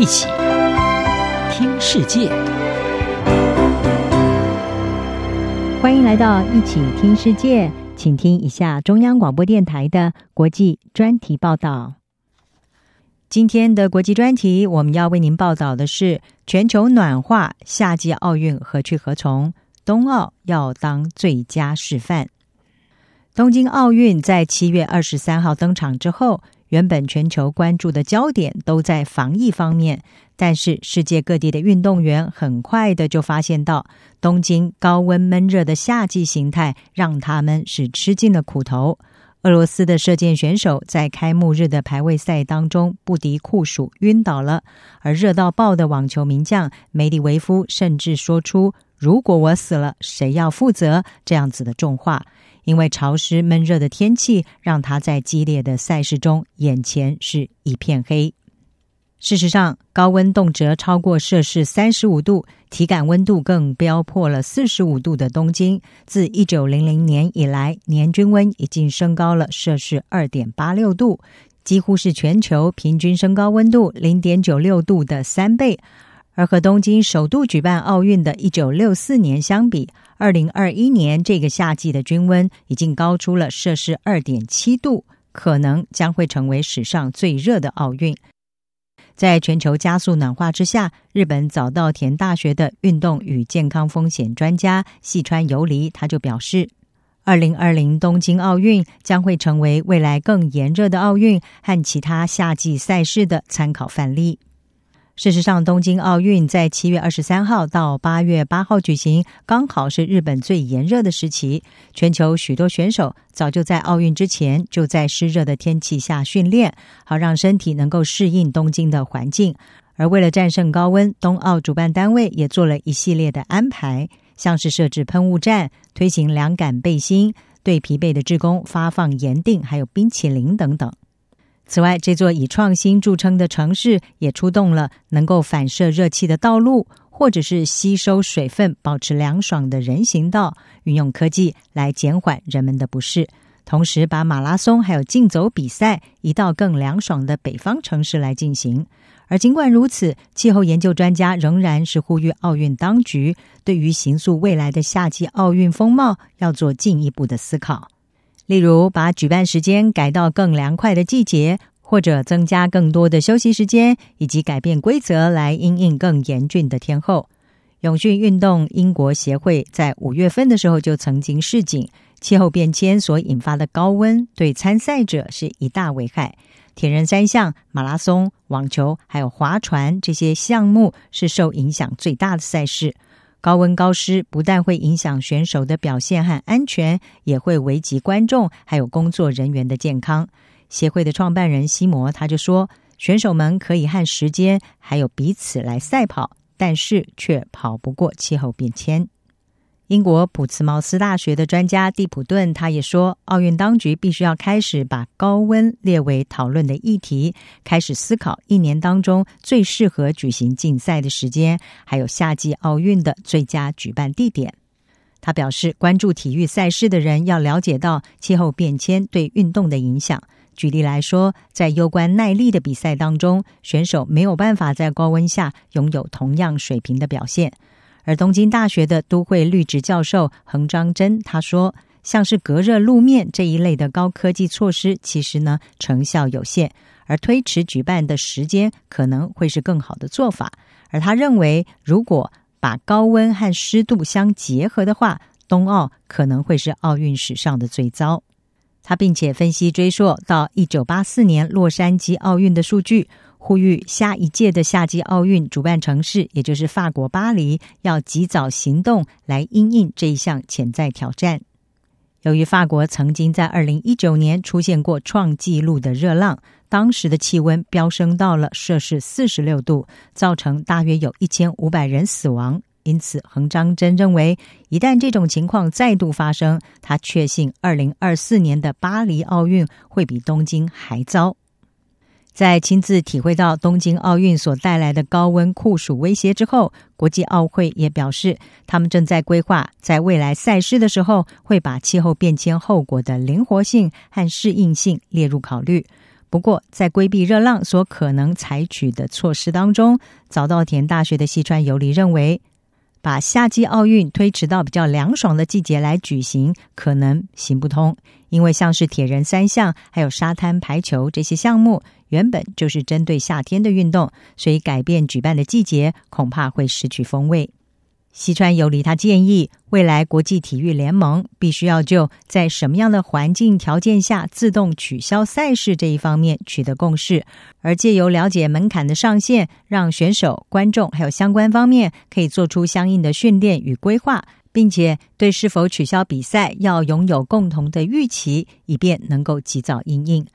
一起听世界，欢迎来到一起听世界，请听一下中央广播电台的国际专题报道。今天的国际专题，我们要为您报道的是全球暖化，夏季奥运何去何从？冬奥要当最佳示范。东京奥运在七月二十三号登场之后，原本全球关注的焦点都在防疫方面，但是世界各地的运动员很快的就发现到，东京高温闷热的夏季形态让他们是吃尽了苦头。俄罗斯的射箭选手在开幕日的排位赛当中不敌酷暑晕倒了，而热到爆的网球名将梅里维夫甚至说出“如果我死了，谁要负责”这样子的重话，因为潮湿闷热的天气让他在激烈的赛事中眼前是一片黑。事实上，高温动辄超过摄氏三十五度，体感温度更飙破了四十五度的东京，自一九零零年以来，年均温已经升高了摄氏二点八六度，几乎是全球平均升高温度零点九六度的三倍。而和东京首度举办奥运的一九六四年相比，二零二一年这个夏季的均温已经高出了摄氏二点七度，可能将会成为史上最热的奥运。在全球加速暖化之下，日本早稻田大学的运动与健康风险专家细川由里他就表示，二零二零东京奥运将会成为未来更炎热的奥运和其他夏季赛事的参考范例。事实上，东京奥运在七月二十三号到八月八号举行，刚好是日本最炎热的时期。全球许多选手早就在奥运之前就在湿热的天气下训练，好让身体能够适应东京的环境。而为了战胜高温，东奥主办单位也做了一系列的安排，像是设置喷雾站、推行凉感背心、对疲惫的职工发放盐锭，还有冰淇淋等等。此外，这座以创新著称的城市也出动了能够反射热气的道路，或者是吸收水分、保持凉爽的人行道，运用科技来减缓人们的不适。同时，把马拉松还有竞走比赛移到更凉爽的北方城市来进行。而尽管如此，气候研究专家仍然是呼吁奥运当局对于形塑未来的夏季奥运风貌要做进一步的思考。例如，把举办时间改到更凉快的季节，或者增加更多的休息时间，以及改变规则来因应更严峻的天候。永续运动英国协会在五月份的时候就曾经示警，气候变迁所引发的高温对参赛者是一大危害。铁人三项、马拉松、网球还有划船这些项目是受影响最大的赛事。高温高湿不但会影响选手的表现和安全，也会危及观众还有工作人员的健康。协会的创办人西摩他就说：“选手们可以和时间还有彼此来赛跑，但是却跑不过气候变迁。”英国普茨茅斯大学的专家蒂普顿他也说，奥运当局必须要开始把高温列为讨论的议题，开始思考一年当中最适合举行竞赛的时间，还有夏季奥运的最佳举办地点。他表示，关注体育赛事的人要了解到气候变迁对运动的影响。举例来说，在攸关耐力的比赛当中，选手没有办法在高温下拥有同样水平的表现。而东京大学的都会绿植教授横张真他说：“像是隔热路面这一类的高科技措施，其实呢成效有限，而推迟举办的时间可能会是更好的做法。而他认为，如果把高温和湿度相结合的话，冬奥可能会是奥运史上的最糟。他并且分析追溯到一九八四年洛杉矶奥运的数据。”呼吁下一届的夏季奥运主办城市，也就是法国巴黎，要及早行动来因应这一项潜在挑战。由于法国曾经在二零一九年出现过创纪录的热浪，当时的气温飙升到了摄氏四十六度，造成大约有一千五百人死亡。因此，横张真认为，一旦这种情况再度发生，他确信二零二四年的巴黎奥运会比东京还糟。在亲自体会到东京奥运所带来的高温酷暑威胁之后，国际奥会也表示，他们正在规划在未来赛事的时候，会把气候变迁后果的灵活性和适应性列入考虑。不过，在规避热浪所可能采取的措施当中，早稻田大学的西川游离认为，把夏季奥运推迟到比较凉爽的季节来举行，可能行不通。因为像是铁人三项，还有沙滩排球这些项目，原本就是针对夏天的运动，所以改变举办的季节，恐怕会失去风味。西川游离他建议，未来国际体育联盟必须要就在什么样的环境条件下自动取消赛事这一方面取得共识，而借由了解门槛的上限，让选手、观众还有相关方面可以做出相应的训练与规划，并且对是否取消比赛要拥有共同的预期，以便能够及早应应。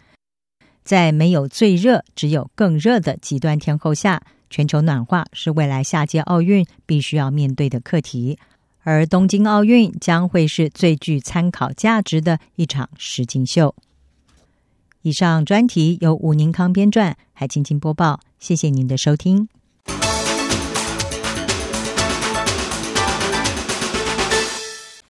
在没有最热，只有更热的极端天候下。全球暖化是未来下届奥运必须要面对的课题，而东京奥运将会是最具参考价值的一场实景秀。以上专题由吴宁康编撰，还青青播报，谢谢您的收听。